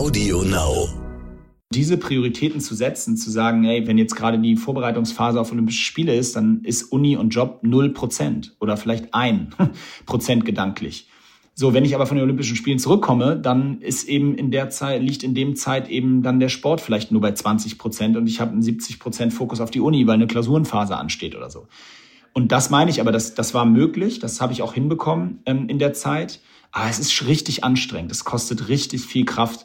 Audio Now. Diese Prioritäten zu setzen, zu sagen, ey, wenn jetzt gerade die Vorbereitungsphase auf Olympische Spiele ist, dann ist Uni und Job null Prozent oder vielleicht ein Prozent gedanklich. So, wenn ich aber von den Olympischen Spielen zurückkomme, dann ist eben in der Zeit, liegt in dem Zeit eben dann der Sport vielleicht nur bei 20 Prozent und ich habe einen 70 Prozent Fokus auf die Uni, weil eine Klausurenphase ansteht oder so. Und das meine ich, aber das, das war möglich, das habe ich auch hinbekommen ähm, in der Zeit. Aber es ist richtig anstrengend, es kostet richtig viel Kraft.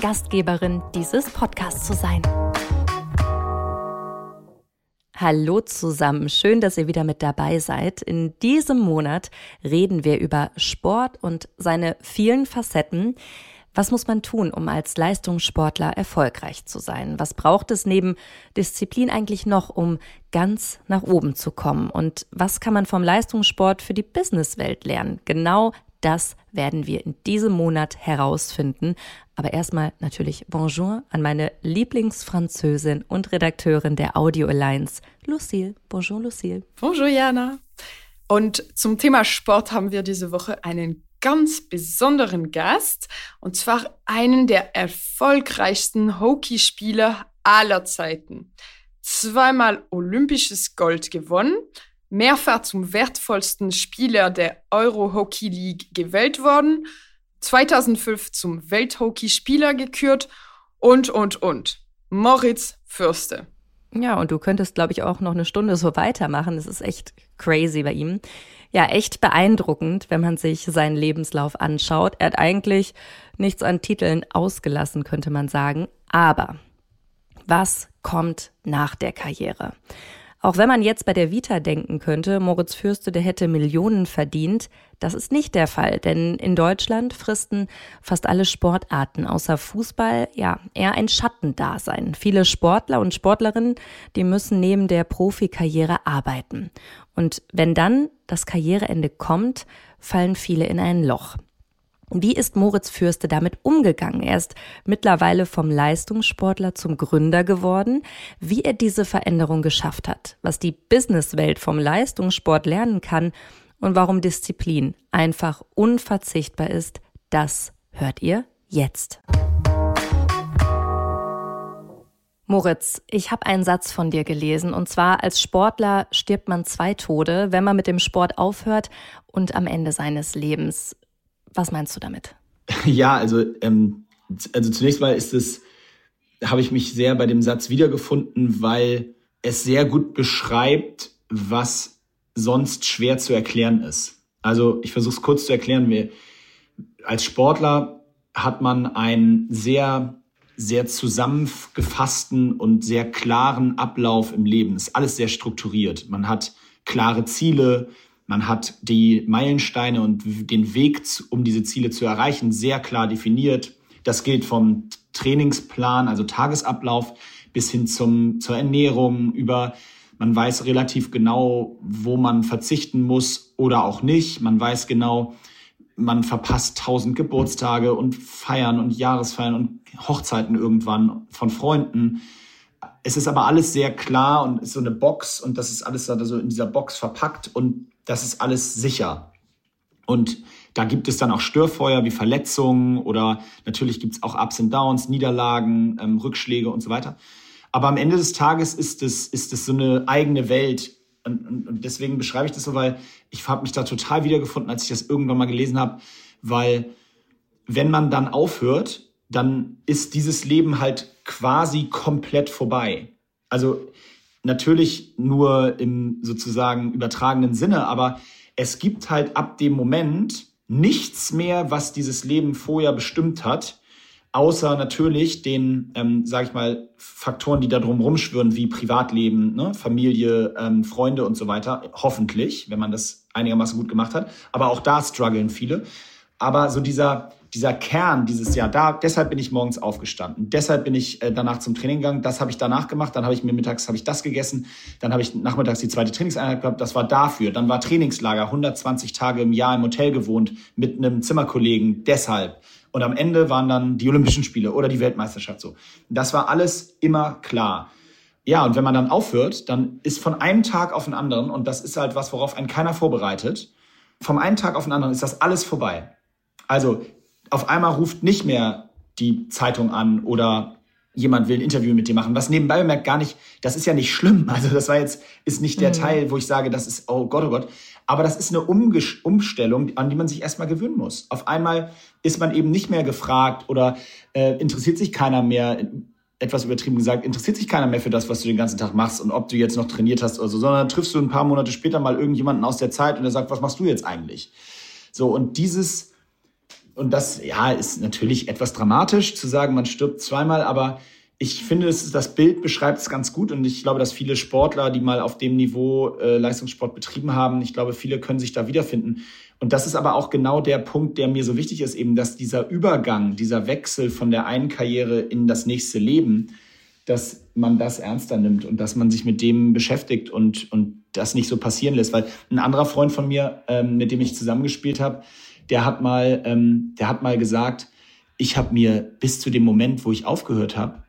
Gastgeberin dieses Podcasts zu sein. Hallo zusammen, schön, dass ihr wieder mit dabei seid. In diesem Monat reden wir über Sport und seine vielen Facetten. Was muss man tun, um als Leistungssportler erfolgreich zu sein? Was braucht es neben Disziplin eigentlich noch, um ganz nach oben zu kommen? Und was kann man vom Leistungssport für die Businesswelt lernen? Genau das werden wir in diesem Monat herausfinden. Aber erstmal natürlich Bonjour an meine Lieblingsfranzösin und Redakteurin der Audio Alliance, Lucille. Bonjour, Lucille. Bonjour, Jana. Und zum Thema Sport haben wir diese Woche einen ganz besonderen Gast, und zwar einen der erfolgreichsten Hockeyspieler aller Zeiten. Zweimal olympisches Gold gewonnen, mehrfach zum wertvollsten Spieler der Euro Hockey League gewählt worden, 2005 zum Welthockeyspieler gekürt und, und, und. Moritz Fürste. Ja, und du könntest, glaube ich, auch noch eine Stunde so weitermachen. Das ist echt crazy bei ihm ja echt beeindruckend, wenn man sich seinen Lebenslauf anschaut. Er hat eigentlich nichts an Titeln ausgelassen, könnte man sagen. Aber was kommt nach der Karriere? Auch wenn man jetzt bei der Vita denken könnte, Moritz Fürste, der hätte Millionen verdient, das ist nicht der Fall, denn in Deutschland fristen fast alle Sportarten außer Fußball ja eher ein Schattendasein. Viele Sportler und Sportlerinnen, die müssen neben der Profikarriere arbeiten. Und wenn dann das Karriereende kommt, fallen viele in ein Loch. Wie ist Moritz Fürste damit umgegangen? Er ist mittlerweile vom Leistungssportler zum Gründer geworden. Wie er diese Veränderung geschafft hat, was die Businesswelt vom Leistungssport lernen kann und warum Disziplin einfach unverzichtbar ist, das hört ihr jetzt. Moritz, ich habe einen Satz von dir gelesen und zwar als Sportler stirbt man zwei Tode, wenn man mit dem Sport aufhört und am Ende seines Lebens. Was meinst du damit? Ja, also, ähm, also zunächst mal ist es, habe ich mich sehr bei dem Satz wiedergefunden, weil es sehr gut beschreibt, was sonst schwer zu erklären ist. Also ich versuche es kurz zu erklären. Wir, als Sportler hat man einen sehr, sehr zusammengefassten und sehr klaren Ablauf im Leben. Es ist alles sehr strukturiert. Man hat klare Ziele, man hat die Meilensteine und den Weg, um diese Ziele zu erreichen, sehr klar definiert. Das gilt vom Trainingsplan, also Tagesablauf, bis hin zum, zur Ernährung, über man weiß relativ genau, wo man verzichten muss oder auch nicht. Man weiß genau, man verpasst tausend Geburtstage und Feiern und Jahresfeiern und Hochzeiten irgendwann von Freunden. Es ist aber alles sehr klar und ist so eine Box und das ist alles also in dieser Box verpackt und das ist alles sicher. Und da gibt es dann auch Störfeuer wie Verletzungen oder natürlich gibt es auch Ups und Downs, Niederlagen, ähm, Rückschläge und so weiter. Aber am Ende des Tages ist es, ist es so eine eigene Welt. Und, und, und deswegen beschreibe ich das so, weil ich habe mich da total wiedergefunden, als ich das irgendwann mal gelesen habe, weil wenn man dann aufhört, dann ist dieses Leben halt quasi komplett vorbei. Also Natürlich nur im sozusagen übertragenen Sinne, aber es gibt halt ab dem Moment nichts mehr, was dieses Leben vorher bestimmt hat, außer natürlich den, ähm, sage ich mal, Faktoren, die da drum rumschwirren, wie Privatleben, ne? Familie, ähm, Freunde und so weiter. Hoffentlich, wenn man das einigermaßen gut gemacht hat. Aber auch da strugglen viele. Aber so dieser, dieser Kern dieses Jahr, da, deshalb bin ich morgens aufgestanden, deshalb bin ich äh, danach zum Training gegangen, das habe ich danach gemacht, dann habe ich mir mittags habe ich das gegessen, dann habe ich nachmittags die zweite Trainingseinheit gehabt, das war dafür, dann war Trainingslager, 120 Tage im Jahr im Hotel gewohnt mit einem Zimmerkollegen, deshalb. Und am Ende waren dann die Olympischen Spiele oder die Weltmeisterschaft so. Das war alles immer klar. Ja, und wenn man dann aufhört, dann ist von einem Tag auf den anderen, und das ist halt was, worauf einen keiner vorbereitet, vom einen Tag auf den anderen ist das alles vorbei. Also auf einmal ruft nicht mehr die Zeitung an oder jemand will ein Interview mit dir machen. Was nebenbei bemerkt gar nicht, das ist ja nicht schlimm. Also das war jetzt, ist nicht der mhm. Teil, wo ich sage, das ist, oh Gott, oh Gott. Aber das ist eine Umges Umstellung, an die man sich erstmal gewöhnen muss. Auf einmal ist man eben nicht mehr gefragt oder äh, interessiert sich keiner mehr etwas übertrieben gesagt, interessiert sich keiner mehr für das, was du den ganzen Tag machst und ob du jetzt noch trainiert hast oder so, sondern dann triffst du ein paar Monate später mal irgendjemanden aus der Zeit und der sagt, was machst du jetzt eigentlich? So, und dieses, und das, ja, ist natürlich etwas dramatisch zu sagen, man stirbt zweimal, aber ich finde, es, das Bild beschreibt es ganz gut und ich glaube, dass viele Sportler, die mal auf dem Niveau äh, Leistungssport betrieben haben, ich glaube, viele können sich da wiederfinden. Und das ist aber auch genau der Punkt, der mir so wichtig ist, eben, dass dieser Übergang, dieser Wechsel von der einen Karriere in das nächste Leben, dass man das ernster nimmt und dass man sich mit dem beschäftigt und, und das nicht so passieren lässt. Weil ein anderer Freund von mir, ähm, mit dem ich zusammengespielt habe, der hat mal, ähm, der hat mal gesagt, ich habe mir bis zu dem Moment, wo ich aufgehört habe,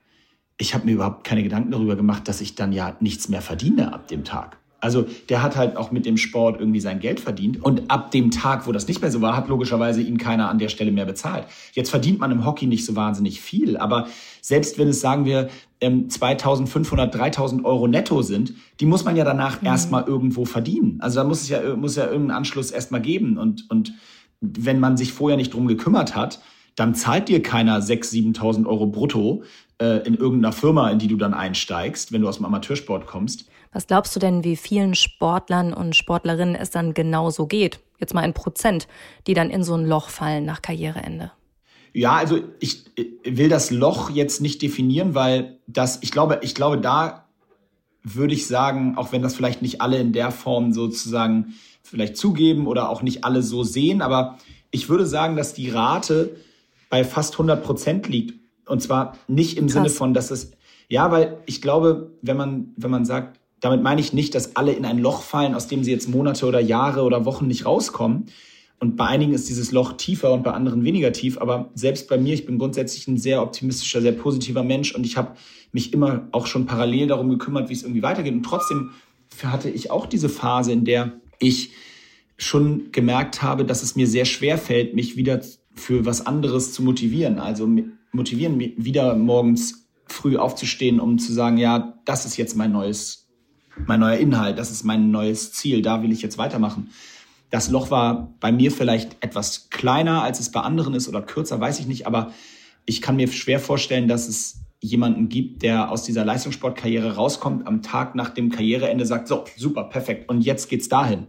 ich habe mir überhaupt keine Gedanken darüber gemacht, dass ich dann ja nichts mehr verdiene ab dem Tag. Also der hat halt auch mit dem Sport irgendwie sein Geld verdient. Und ab dem Tag, wo das nicht mehr so war, hat logischerweise ihn keiner an der Stelle mehr bezahlt. Jetzt verdient man im Hockey nicht so wahnsinnig viel. Aber selbst wenn es, sagen wir, 2500, ähm, 3000 Euro netto sind, die muss man ja danach mhm. erstmal irgendwo verdienen. Also da muss es ja, muss ja irgendeinen Anschluss erstmal geben. Und, und wenn man sich vorher nicht drum gekümmert hat, dann zahlt dir keiner 6.000, 7.000 Euro brutto äh, in irgendeiner Firma, in die du dann einsteigst, wenn du aus dem Amateursport kommst. Was glaubst du denn, wie vielen Sportlern und Sportlerinnen es dann genauso geht? Jetzt mal in Prozent, die dann in so ein Loch fallen nach Karriereende. Ja, also ich will das Loch jetzt nicht definieren, weil das, ich glaube, ich glaube, da würde ich sagen, auch wenn das vielleicht nicht alle in der Form sozusagen vielleicht zugeben oder auch nicht alle so sehen, aber ich würde sagen, dass die Rate bei fast 100 Prozent liegt. Und zwar nicht im Krass. Sinne von, dass es, ja, weil ich glaube, wenn man, wenn man sagt, damit meine ich nicht, dass alle in ein Loch fallen, aus dem sie jetzt Monate oder Jahre oder Wochen nicht rauskommen. Und bei einigen ist dieses Loch tiefer und bei anderen weniger tief. Aber selbst bei mir, ich bin grundsätzlich ein sehr optimistischer, sehr positiver Mensch und ich habe mich immer auch schon parallel darum gekümmert, wie es irgendwie weitergeht. Und trotzdem hatte ich auch diese Phase, in der ich schon gemerkt habe, dass es mir sehr schwer fällt, mich wieder für was anderes zu motivieren. Also motivieren, wieder morgens früh aufzustehen, um zu sagen, ja, das ist jetzt mein neues mein neuer Inhalt, das ist mein neues Ziel, da will ich jetzt weitermachen. Das Loch war bei mir vielleicht etwas kleiner, als es bei anderen ist oder kürzer, weiß ich nicht, aber ich kann mir schwer vorstellen, dass es jemanden gibt, der aus dieser Leistungssportkarriere rauskommt, am Tag nach dem Karriereende sagt, so, super, perfekt, und jetzt geht's dahin.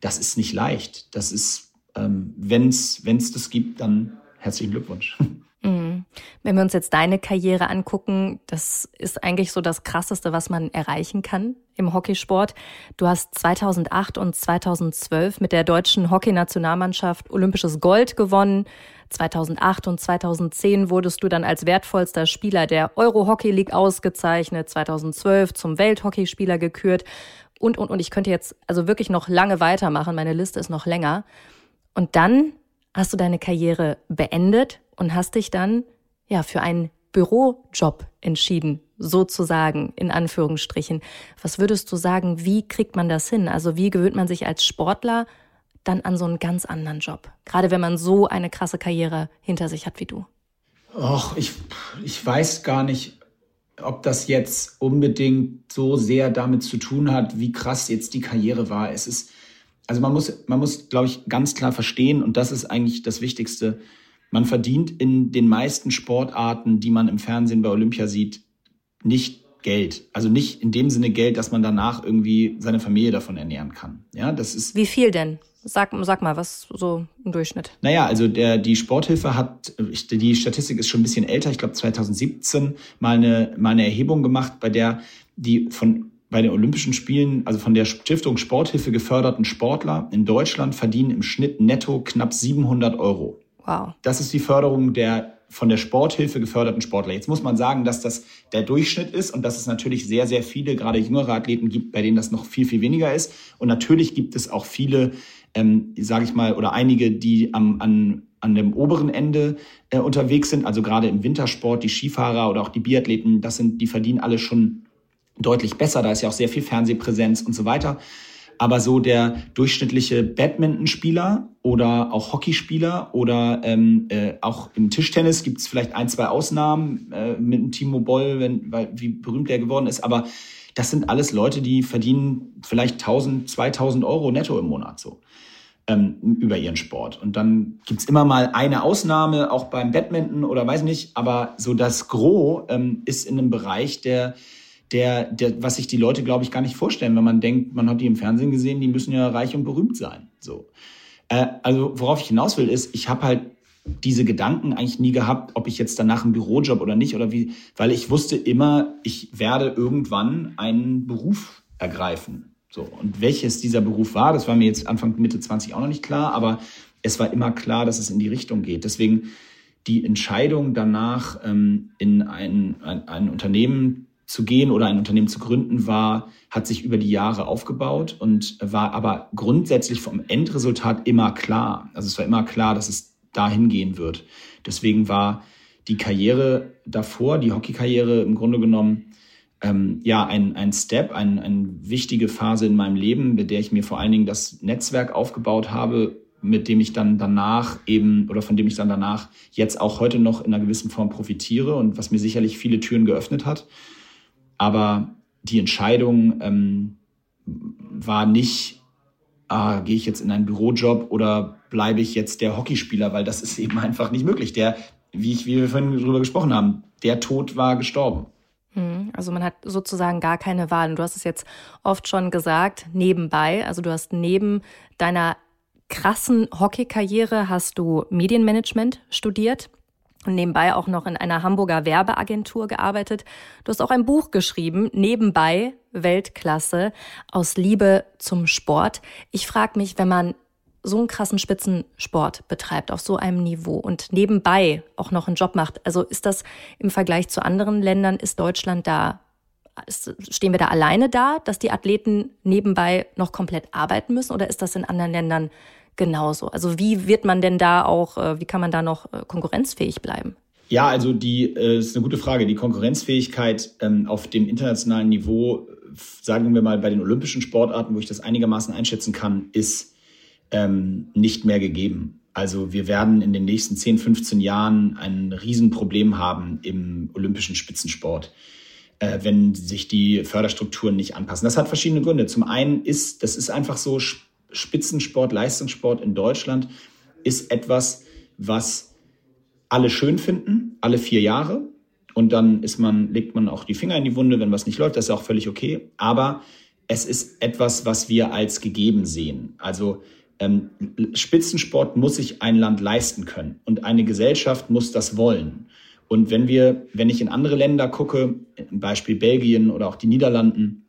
Das ist nicht leicht. Das ist, ähm, wenn es das gibt, dann herzlichen Glückwunsch. Mhm. Wenn wir uns jetzt deine Karriere angucken, das ist eigentlich so das Krasseste, was man erreichen kann im Hockeysport. Du hast 2008 und 2012 mit der deutschen Hockeynationalmannschaft olympisches Gold gewonnen. 2008 und 2010 wurdest du dann als wertvollster Spieler der Euro Hockey League ausgezeichnet, 2012 zum Welthockeyspieler gekürt und, und, und ich könnte jetzt also wirklich noch lange weitermachen. Meine Liste ist noch länger. Und dann hast du deine Karriere beendet und hast dich dann ja für einen Bürojob entschieden, sozusagen in Anführungsstrichen. Was würdest du sagen, wie kriegt man das hin? Also wie gewöhnt man sich als Sportler dann an so einen ganz anderen Job? Gerade wenn man so eine krasse Karriere hinter sich hat wie du. Och, ich, ich weiß gar nicht, ob das jetzt unbedingt so sehr damit zu tun hat, wie krass jetzt die Karriere war. Es ist, also man muss, man muss, glaube ich, ganz klar verstehen, und das ist eigentlich das Wichtigste, man verdient in den meisten Sportarten, die man im Fernsehen bei Olympia sieht, nicht Geld. Also nicht in dem Sinne Geld, dass man danach irgendwie seine Familie davon ernähren kann. Ja, das ist. Wie viel denn? Sag, sag mal, was so im Durchschnitt? Naja, also der, die Sporthilfe hat, die Statistik ist schon ein bisschen älter, ich glaube 2017 mal eine, mal eine Erhebung gemacht, bei der die von bei den Olympischen Spielen, also von der Stiftung Sporthilfe geförderten Sportler in Deutschland verdienen im Schnitt netto knapp 700 Euro. Wow. Das ist die Förderung der von der Sporthilfe geförderten Sportler. Jetzt muss man sagen, dass das der Durchschnitt ist und dass es natürlich sehr, sehr viele, gerade jüngere Athleten gibt, bei denen das noch viel, viel weniger ist. Und natürlich gibt es auch viele, ähm, sage ich mal, oder einige, die am, an, an dem oberen Ende äh, unterwegs sind. Also gerade im Wintersport, die Skifahrer oder auch die Biathleten, das sind, die verdienen alle schon deutlich besser. Da ist ja auch sehr viel Fernsehpräsenz und so weiter. Aber so der durchschnittliche Badmintonspieler oder auch Hockeyspieler oder ähm, äh, auch im Tischtennis gibt es vielleicht ein, zwei Ausnahmen äh, mit dem Timo Boll, wenn, weil, wie berühmt der geworden ist. Aber das sind alles Leute, die verdienen vielleicht 1000, 2000 Euro netto im Monat so ähm, über ihren Sport. Und dann gibt's immer mal eine Ausnahme, auch beim Badminton oder weiß nicht. Aber so das Gros ähm, ist in einem Bereich, der der, der, was sich die Leute, glaube ich, gar nicht vorstellen, wenn man denkt, man hat die im Fernsehen gesehen, die müssen ja reich und berühmt sein. So. Äh, also worauf ich hinaus will, ist, ich habe halt diese Gedanken eigentlich nie gehabt, ob ich jetzt danach einen Bürojob oder nicht oder wie, weil ich wusste immer, ich werde irgendwann einen Beruf ergreifen. So. Und welches dieser Beruf war, das war mir jetzt Anfang Mitte 20 auch noch nicht klar, aber es war immer klar, dass es in die Richtung geht. Deswegen die Entscheidung danach, ähm, in ein, ein, ein Unternehmen zu gehen oder ein Unternehmen zu gründen war, hat sich über die Jahre aufgebaut und war aber grundsätzlich vom Endresultat immer klar. Also es war immer klar, dass es dahin gehen wird. Deswegen war die Karriere davor, die Hockeykarriere im Grunde genommen, ähm, ja, ein, ein Step, ein, eine wichtige Phase in meinem Leben, mit der ich mir vor allen Dingen das Netzwerk aufgebaut habe, mit dem ich dann danach eben oder von dem ich dann danach jetzt auch heute noch in einer gewissen Form profitiere und was mir sicherlich viele Türen geöffnet hat. Aber die Entscheidung ähm, war nicht, ah, gehe ich jetzt in einen Bürojob oder bleibe ich jetzt der Hockeyspieler, weil das ist eben einfach nicht möglich. Der, wie, ich, wie wir vorhin darüber gesprochen haben, der Tod war gestorben. Hm, also man hat sozusagen gar keine Wahl. du hast es jetzt oft schon gesagt, nebenbei. Also du hast neben deiner krassen Hockeykarriere hast du Medienmanagement studiert und nebenbei auch noch in einer Hamburger Werbeagentur gearbeitet. Du hast auch ein Buch geschrieben, nebenbei Weltklasse, aus Liebe zum Sport. Ich frage mich, wenn man so einen krassen Spitzensport betreibt, auf so einem Niveau und nebenbei auch noch einen Job macht, also ist das im Vergleich zu anderen Ländern, ist Deutschland da, stehen wir da alleine da, dass die Athleten nebenbei noch komplett arbeiten müssen oder ist das in anderen Ländern genauso? Also wie wird man denn da auch, äh, wie kann man da noch äh, konkurrenzfähig bleiben? Ja, also die äh, ist eine gute Frage. Die Konkurrenzfähigkeit ähm, auf dem internationalen Niveau, sagen wir mal bei den olympischen Sportarten, wo ich das einigermaßen einschätzen kann, ist ähm, nicht mehr gegeben. Also wir werden in den nächsten 10, 15 Jahren ein Riesenproblem haben im olympischen Spitzensport, äh, wenn sich die Förderstrukturen nicht anpassen. Das hat verschiedene Gründe. Zum einen ist, das ist einfach so, Spitzensport, Leistungssport in Deutschland ist etwas, was alle schön finden, alle vier Jahre. Und dann ist man, legt man auch die Finger in die Wunde, wenn was nicht läuft, das ist auch völlig okay. Aber es ist etwas, was wir als gegeben sehen. Also ähm, Spitzensport muss sich ein Land leisten können und eine Gesellschaft muss das wollen. Und wenn wir, wenn ich in andere Länder gucke, Beispiel Belgien oder auch die Niederlanden,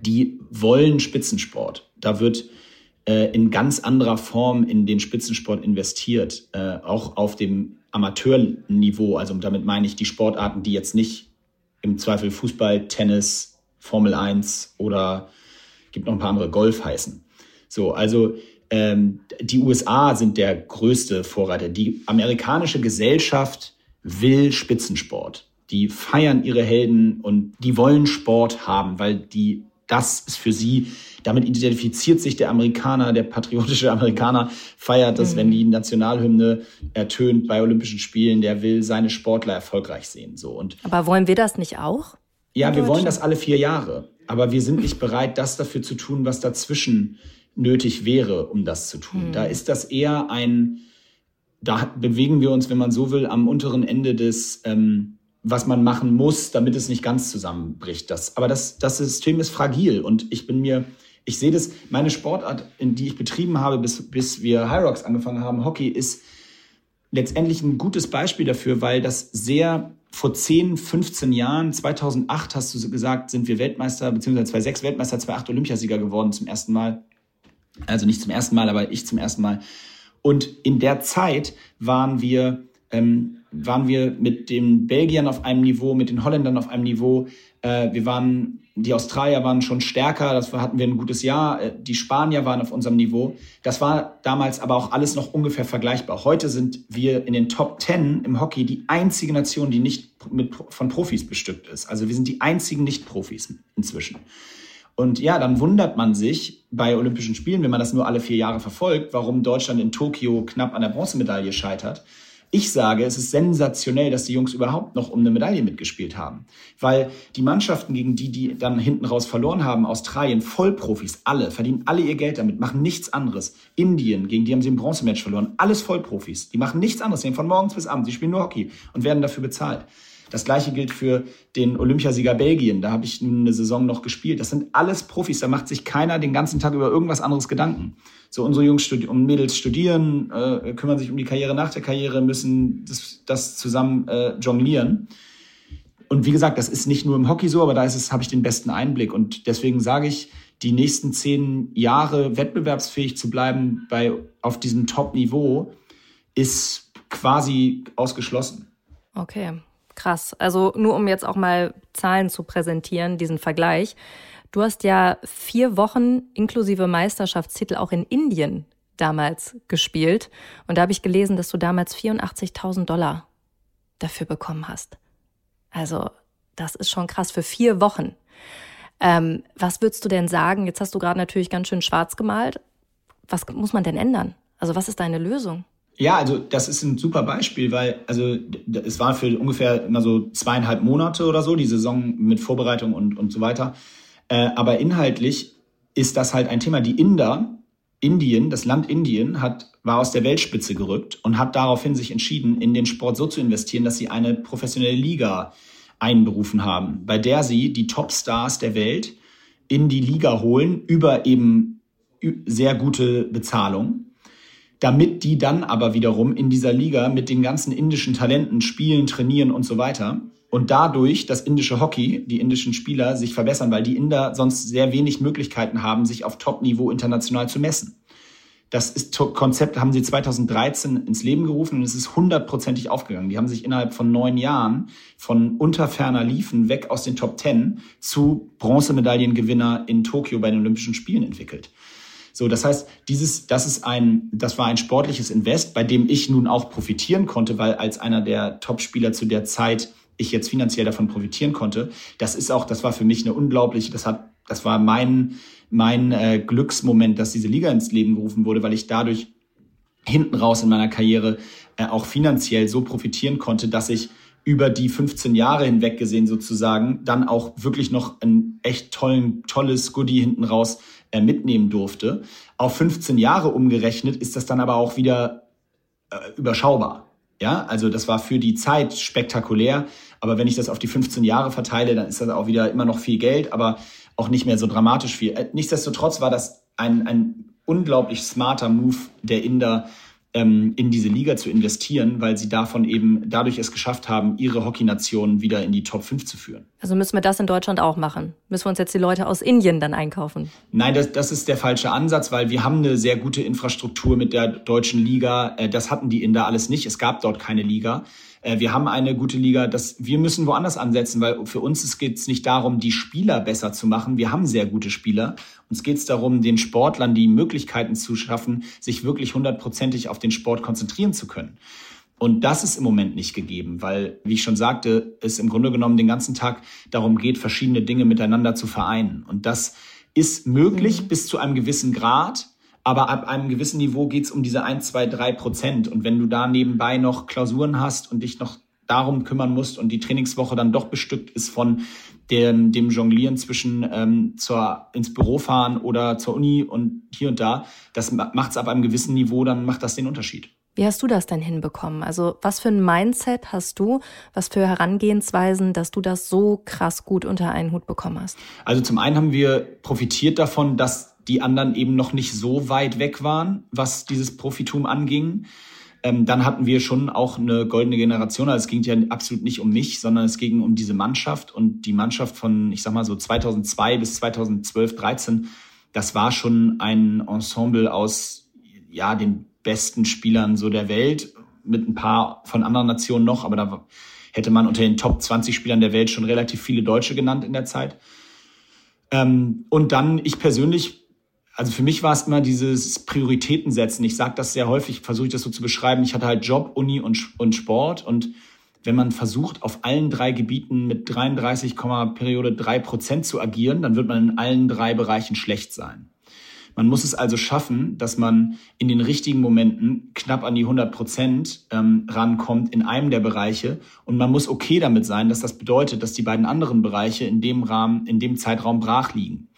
die wollen Spitzensport. Da wird äh, in ganz anderer Form in den Spitzensport investiert, äh, auch auf dem Amateurniveau. Also damit meine ich die Sportarten, die jetzt nicht im Zweifel Fußball, Tennis, Formel 1 oder gibt noch ein paar andere Golf heißen. So, also ähm, die USA sind der größte Vorreiter. Die amerikanische Gesellschaft will Spitzensport. Die feiern ihre Helden und die wollen Sport haben, weil die das ist für sie, damit identifiziert sich der Amerikaner, der patriotische Amerikaner, feiert das, mhm. wenn die Nationalhymne ertönt bei Olympischen Spielen, der will seine Sportler erfolgreich sehen. So. Und Aber wollen wir das nicht auch? Ja, wir wollen das alle vier Jahre. Aber wir sind nicht bereit, das dafür zu tun, was dazwischen nötig wäre, um das zu tun. Mhm. Da ist das eher ein, da bewegen wir uns, wenn man so will, am unteren Ende des, ähm, was man machen muss, damit es nicht ganz zusammenbricht. Das, aber das, das System ist fragil und ich bin mir, ich sehe das, meine Sportart, in die ich betrieben habe, bis, bis wir High Rocks angefangen haben, Hockey, ist letztendlich ein gutes Beispiel dafür, weil das sehr vor 10, 15 Jahren, 2008 hast du gesagt, sind wir Weltmeister, beziehungsweise 2006 Weltmeister, 2008 Olympiasieger geworden zum ersten Mal. Also nicht zum ersten Mal, aber ich zum ersten Mal. Und in der Zeit waren wir, ähm, waren wir mit den Belgiern auf einem Niveau, mit den Holländern auf einem Niveau. Äh, wir waren die Australier waren schon stärker, das hatten wir ein gutes Jahr. Äh, die Spanier waren auf unserem Niveau. Das war damals aber auch alles noch ungefähr vergleichbar. Heute sind wir in den Top Ten im Hockey die einzige Nation, die nicht mit, von Profis bestückt ist. Also wir sind die einzigen Nicht-Profis inzwischen. Und ja, dann wundert man sich bei Olympischen Spielen, wenn man das nur alle vier Jahre verfolgt, warum Deutschland in Tokio knapp an der Bronzemedaille scheitert. Ich sage, es ist sensationell, dass die Jungs überhaupt noch um eine Medaille mitgespielt haben. Weil die Mannschaften, gegen die, die dann hinten raus verloren haben, Australien, Vollprofis, alle, verdienen alle ihr Geld damit, machen nichts anderes. Indien, gegen die haben sie ein Bronzematch verloren, alles Vollprofis. Die machen nichts anderes, von morgens bis abends, die spielen nur Hockey und werden dafür bezahlt. Das gleiche gilt für den Olympiasieger Belgien. Da habe ich nun eine Saison noch gespielt. Das sind alles Profis. Da macht sich keiner den ganzen Tag über irgendwas anderes Gedanken. So unsere Jungs und Mädels studieren, äh, kümmern sich um die Karriere nach der Karriere, müssen das, das zusammen äh, jonglieren. Und wie gesagt, das ist nicht nur im Hockey so, aber da ist es, habe ich den besten Einblick. Und deswegen sage ich, die nächsten zehn Jahre wettbewerbsfähig zu bleiben bei, auf diesem Top-Niveau ist quasi ausgeschlossen. Okay, Krass. Also nur um jetzt auch mal Zahlen zu präsentieren, diesen Vergleich. Du hast ja vier Wochen inklusive Meisterschaftstitel auch in Indien damals gespielt. Und da habe ich gelesen, dass du damals 84.000 Dollar dafür bekommen hast. Also das ist schon krass für vier Wochen. Ähm, was würdest du denn sagen? Jetzt hast du gerade natürlich ganz schön schwarz gemalt. Was muss man denn ändern? Also was ist deine Lösung? Ja, also das ist ein super Beispiel, weil also es war für ungefähr immer so zweieinhalb Monate oder so die Saison mit Vorbereitung und und so weiter. Äh, aber inhaltlich ist das halt ein Thema. Die Inder, Indien, das Land Indien hat war aus der Weltspitze gerückt und hat daraufhin sich entschieden, in den Sport so zu investieren, dass sie eine professionelle Liga einberufen haben, bei der sie die Topstars der Welt in die Liga holen über eben sehr gute Bezahlung damit die dann aber wiederum in dieser Liga mit den ganzen indischen Talenten spielen, trainieren und so weiter. Und dadurch das indische Hockey, die indischen Spieler sich verbessern, weil die Inder sonst sehr wenig Möglichkeiten haben, sich auf Top-Niveau international zu messen. Das ist, Konzept haben sie 2013 ins Leben gerufen und es ist hundertprozentig aufgegangen. Die haben sich innerhalb von neun Jahren von unterferner Liefen weg aus den Top Ten zu Bronzemedaillengewinner in Tokio bei den Olympischen Spielen entwickelt. So, das heißt, dieses, das ist ein, das war ein sportliches Invest, bei dem ich nun auch profitieren konnte, weil als einer der Top-Spieler zu der Zeit ich jetzt finanziell davon profitieren konnte. Das ist auch, das war für mich eine unglaubliche, das hat, das war mein, mein äh, Glücksmoment, dass diese Liga ins Leben gerufen wurde, weil ich dadurch hinten raus in meiner Karriere äh, auch finanziell so profitieren konnte, dass ich über die 15 Jahre hinweg gesehen sozusagen dann auch wirklich noch ein echt tollen, tolles Goodie hinten raus äh, mitnehmen durfte. Auf 15 Jahre umgerechnet ist das dann aber auch wieder äh, überschaubar. Ja, also das war für die Zeit spektakulär. Aber wenn ich das auf die 15 Jahre verteile, dann ist das auch wieder immer noch viel Geld, aber auch nicht mehr so dramatisch viel. Äh, nichtsdestotrotz war das ein, ein unglaublich smarter Move der Inder, ähm, in diese Liga zu investieren, weil sie davon eben dadurch es geschafft haben, ihre Hockey-Nation wieder in die Top 5 zu führen. Also müssen wir das in Deutschland auch machen? Müssen wir uns jetzt die Leute aus Indien dann einkaufen? Nein, das, das ist der falsche Ansatz, weil wir haben eine sehr gute Infrastruktur mit der deutschen Liga. Äh, das hatten die Inder alles nicht. Es gab dort keine Liga. Äh, wir haben eine gute Liga. Das, wir müssen woanders ansetzen, weil für uns geht es nicht darum, die Spieler besser zu machen. Wir haben sehr gute Spieler. Uns geht es darum, den Sportlern die Möglichkeiten zu schaffen, sich wirklich hundertprozentig auf den Sport konzentrieren zu können. Und das ist im Moment nicht gegeben, weil, wie ich schon sagte, es im Grunde genommen den ganzen Tag darum geht, verschiedene Dinge miteinander zu vereinen. Und das ist möglich mhm. bis zu einem gewissen Grad. Aber ab einem gewissen Niveau geht's um diese ein, zwei, drei Prozent. Und wenn du da nebenbei noch Klausuren hast und dich noch darum kümmern musst und die Trainingswoche dann doch bestückt ist von dem, dem Jonglieren zwischen ähm, zur, ins Büro fahren oder zur Uni und hier und da, das macht's ab einem gewissen Niveau, dann macht das den Unterschied. Wie hast du das denn hinbekommen? Also was für ein Mindset hast du, was für Herangehensweisen, dass du das so krass gut unter einen Hut bekommen hast? Also zum einen haben wir profitiert davon, dass die anderen eben noch nicht so weit weg waren, was dieses Profitum anging. Ähm, dann hatten wir schon auch eine goldene Generation. Also es ging ja absolut nicht um mich, sondern es ging um diese Mannschaft und die Mannschaft von, ich sag mal so 2002 bis 2012, 13. Das war schon ein Ensemble aus ja den besten Spielern so der Welt, mit ein paar von anderen Nationen noch, aber da hätte man unter den Top 20 Spielern der Welt schon relativ viele Deutsche genannt in der Zeit. Ähm, und dann ich persönlich, also für mich war es immer dieses Prioritäten setzen. Ich sage das sehr häufig, versuche ich das so zu beschreiben. Ich hatte halt Job, Uni und, und Sport und wenn man versucht, auf allen drei Gebieten mit 33, Periode 3 Prozent zu agieren, dann wird man in allen drei Bereichen schlecht sein. Man muss es also schaffen, dass man in den richtigen Momenten knapp an die 100 Prozent ähm, rankommt in einem der Bereiche. Und man muss okay damit sein, dass das bedeutet, dass die beiden anderen Bereiche in dem Rahmen, in dem Zeitraum brach liegen.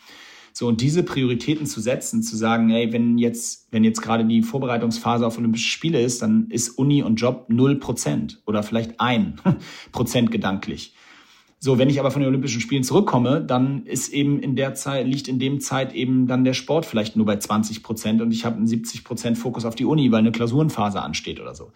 So, und diese Prioritäten zu setzen, zu sagen, ey, wenn jetzt, wenn jetzt gerade die Vorbereitungsphase auf Olympische Spiele ist, dann ist Uni und Job null Prozent oder vielleicht ein Prozent gedanklich. So, wenn ich aber von den Olympischen Spielen zurückkomme, dann ist eben in der Zeit, liegt in dem Zeit eben dann der Sport vielleicht nur bei 20 Prozent und ich habe einen 70 Prozent Fokus auf die Uni, weil eine Klausurenphase ansteht oder so.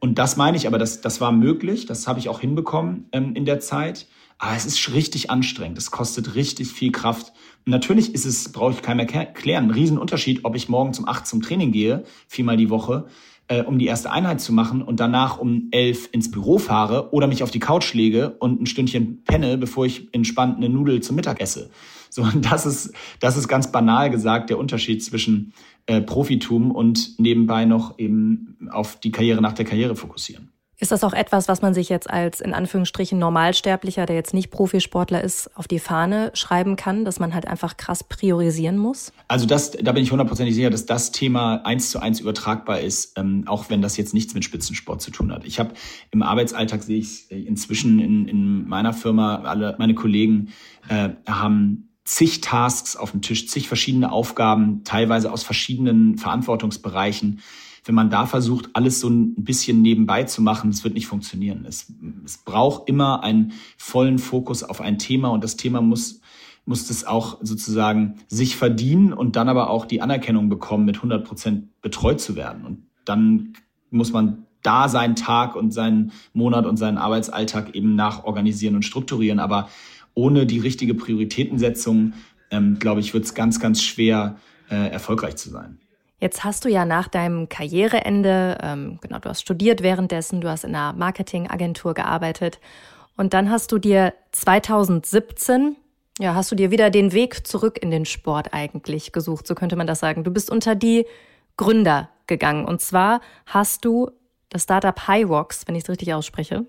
Und das meine ich aber, das, das war möglich, das habe ich auch hinbekommen ähm, in der Zeit. Aber es ist richtig anstrengend, es kostet richtig viel Kraft. Und natürlich ist es, brauche ich keinem erklären, ein Riesenunterschied, ob ich morgen zum 8 zum Training gehe, viermal die Woche, äh, um die erste Einheit zu machen und danach um elf ins Büro fahre oder mich auf die Couch lege und ein Stündchen penne, bevor ich entspannt eine Nudel zum Mittag esse. So, das ist, das ist ganz banal gesagt der Unterschied zwischen äh, Profitum und nebenbei noch eben auf die Karriere nach der Karriere fokussieren. Ist das auch etwas, was man sich jetzt als in Anführungsstrichen Normalsterblicher, der jetzt nicht Profisportler ist, auf die Fahne schreiben kann, dass man halt einfach krass priorisieren muss? Also das, da bin ich hundertprozentig sicher, dass das Thema eins zu eins übertragbar ist, ähm, auch wenn das jetzt nichts mit Spitzensport zu tun hat. Ich habe im Arbeitsalltag sehe ich inzwischen in, in meiner Firma alle meine Kollegen äh, haben zig Tasks auf dem Tisch, zig verschiedene Aufgaben, teilweise aus verschiedenen Verantwortungsbereichen wenn man da versucht, alles so ein bisschen nebenbei zu machen, es wird nicht funktionieren. Es, es braucht immer einen vollen Fokus auf ein Thema und das Thema muss muss das auch sozusagen sich verdienen und dann aber auch die Anerkennung bekommen, mit 100 Prozent betreut zu werden. Und dann muss man da seinen Tag und seinen Monat und seinen Arbeitsalltag eben nachorganisieren und strukturieren. Aber ohne die richtige Prioritätensetzung, ähm, glaube ich, wird es ganz, ganz schwer, äh, erfolgreich zu sein. Jetzt hast du ja nach deinem Karriereende, ähm, genau, du hast studiert währenddessen, du hast in einer Marketingagentur gearbeitet und dann hast du dir 2017, ja, hast du dir wieder den Weg zurück in den Sport eigentlich gesucht, so könnte man das sagen. Du bist unter die Gründer gegangen und zwar hast du das Startup High Rocks, wenn ich es richtig ausspreche,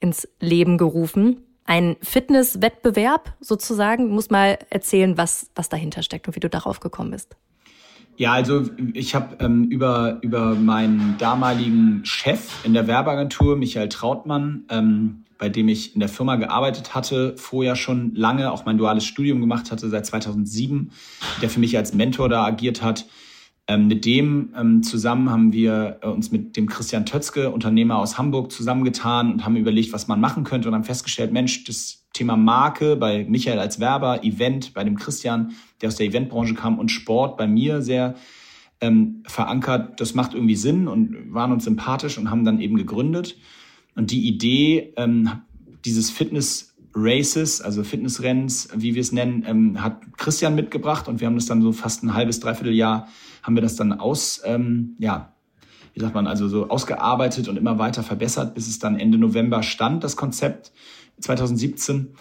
ins Leben gerufen. Ein Fitnesswettbewerb sozusagen. Du musst mal erzählen, was, was dahinter steckt und wie du darauf gekommen bist. Ja, also ich habe ähm, über, über meinen damaligen Chef in der Werbeagentur, Michael Trautmann, ähm, bei dem ich in der Firma gearbeitet hatte, vorher schon lange auch mein duales Studium gemacht hatte, seit 2007, der für mich als Mentor da agiert hat. Ähm, mit dem ähm, zusammen haben wir äh, uns mit dem Christian Tötzke, Unternehmer aus Hamburg, zusammengetan und haben überlegt, was man machen könnte und haben festgestellt, Mensch, das Thema Marke bei Michael als Werber, Event bei dem Christian, der aus der Eventbranche kam und Sport bei mir sehr ähm, verankert. Das macht irgendwie Sinn und waren uns sympathisch und haben dann eben gegründet. Und die Idee ähm, dieses Fitness Races, also Fitnessrennens, wie wir es nennen, ähm, hat Christian mitgebracht und wir haben das dann so fast ein halbes, dreiviertel Jahr haben wir das dann aus, ähm, ja, wie sagt man, also so ausgearbeitet und immer weiter verbessert, bis es dann Ende November stand, das Konzept. 2017.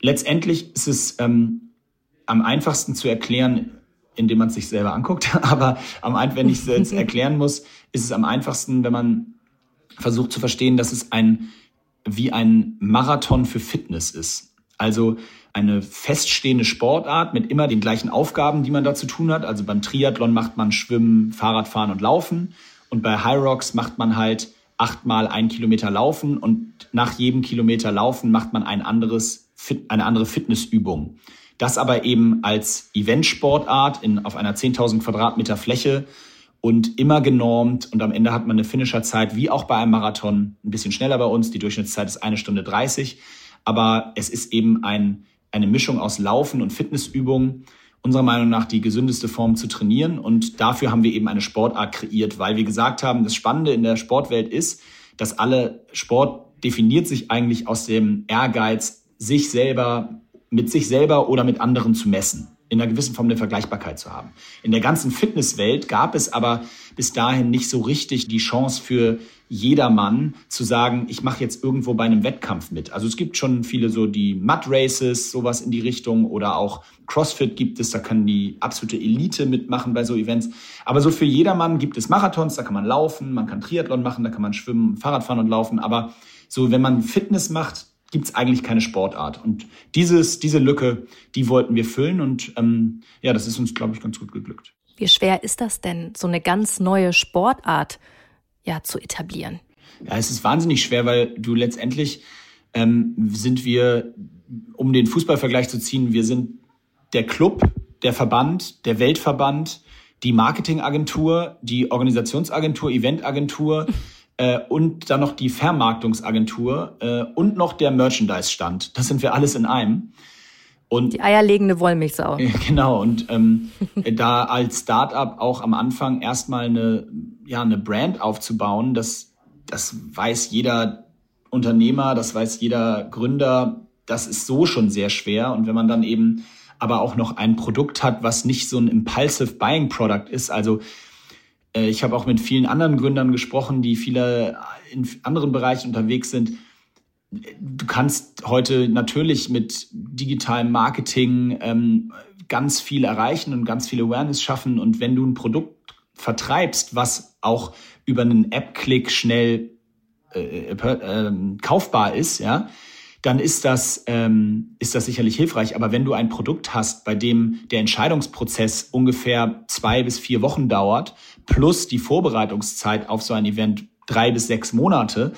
Letztendlich ist es ähm, am einfachsten zu erklären, indem man es sich selber anguckt. Aber am, wenn ich es jetzt erklären muss, ist es am einfachsten, wenn man versucht zu verstehen, dass es ein wie ein Marathon für Fitness ist. Also eine feststehende Sportart mit immer den gleichen Aufgaben, die man da zu tun hat. Also beim Triathlon macht man Schwimmen, Fahrradfahren und Laufen. Und bei High Rocks macht man halt achtmal ein Kilometer laufen und nach jedem Kilometer laufen macht man ein anderes, eine andere Fitnessübung. Das aber eben als Eventsportart in, auf einer 10.000 Quadratmeter Fläche und immer genormt. Und am Ende hat man eine Finisherzeit wie auch bei einem Marathon ein bisschen schneller bei uns. Die Durchschnittszeit ist eine Stunde 30. Aber es ist eben ein, eine Mischung aus Laufen und Fitnessübungen unserer Meinung nach die gesündeste Form zu trainieren. Und dafür haben wir eben eine Sportart kreiert, weil wir gesagt haben, das Spannende in der Sportwelt ist, dass alle Sport definiert sich eigentlich aus dem Ehrgeiz, sich selber mit sich selber oder mit anderen zu messen in einer gewissen Form eine Vergleichbarkeit zu haben. In der ganzen Fitnesswelt gab es aber bis dahin nicht so richtig die Chance für jedermann zu sagen, ich mache jetzt irgendwo bei einem Wettkampf mit. Also es gibt schon viele so die Mud Races, sowas in die Richtung oder auch CrossFit gibt es, da kann die absolute Elite mitmachen bei so Events. Aber so für jedermann gibt es Marathons, da kann man laufen, man kann Triathlon machen, da kann man schwimmen, Fahrrad fahren und laufen. Aber so, wenn man Fitness macht, gibt es eigentlich keine Sportart. Und dieses, diese Lücke, die wollten wir füllen und ähm, ja, das ist uns, glaube ich, ganz gut geglückt. Wie schwer ist das denn, so eine ganz neue Sportart ja, zu etablieren? Ja, es ist wahnsinnig schwer, weil du letztendlich ähm, sind wir, um den Fußballvergleich zu ziehen, wir sind der Club, der Verband, der Weltverband, die Marketingagentur, die Organisationsagentur, Eventagentur äh, und dann noch die Vermarktungsagentur äh, und noch der Merchandise-Stand. Das sind wir alles in einem. Und die eierlegende Wollmilchsau. Genau, und ähm, da als Startup auch am Anfang erstmal eine, ja, eine Brand aufzubauen, das, das weiß jeder Unternehmer, das weiß jeder Gründer, das ist so schon sehr schwer. Und wenn man dann eben aber auch noch ein Produkt hat, was nicht so ein Impulsive Buying Product ist, also ich habe auch mit vielen anderen Gründern gesprochen, die viele in anderen Bereichen unterwegs sind, du kannst heute natürlich mit digitalem Marketing ähm, ganz viel erreichen und ganz viel Awareness schaffen. Und wenn du ein Produkt vertreibst, was auch über einen App-Klick schnell äh, äh, kaufbar ist, ja, dann ist das, ähm, ist das sicherlich hilfreich. Aber wenn du ein Produkt hast, bei dem der Entscheidungsprozess ungefähr zwei bis vier Wochen dauert, plus die Vorbereitungszeit auf so ein Event drei bis sechs Monate,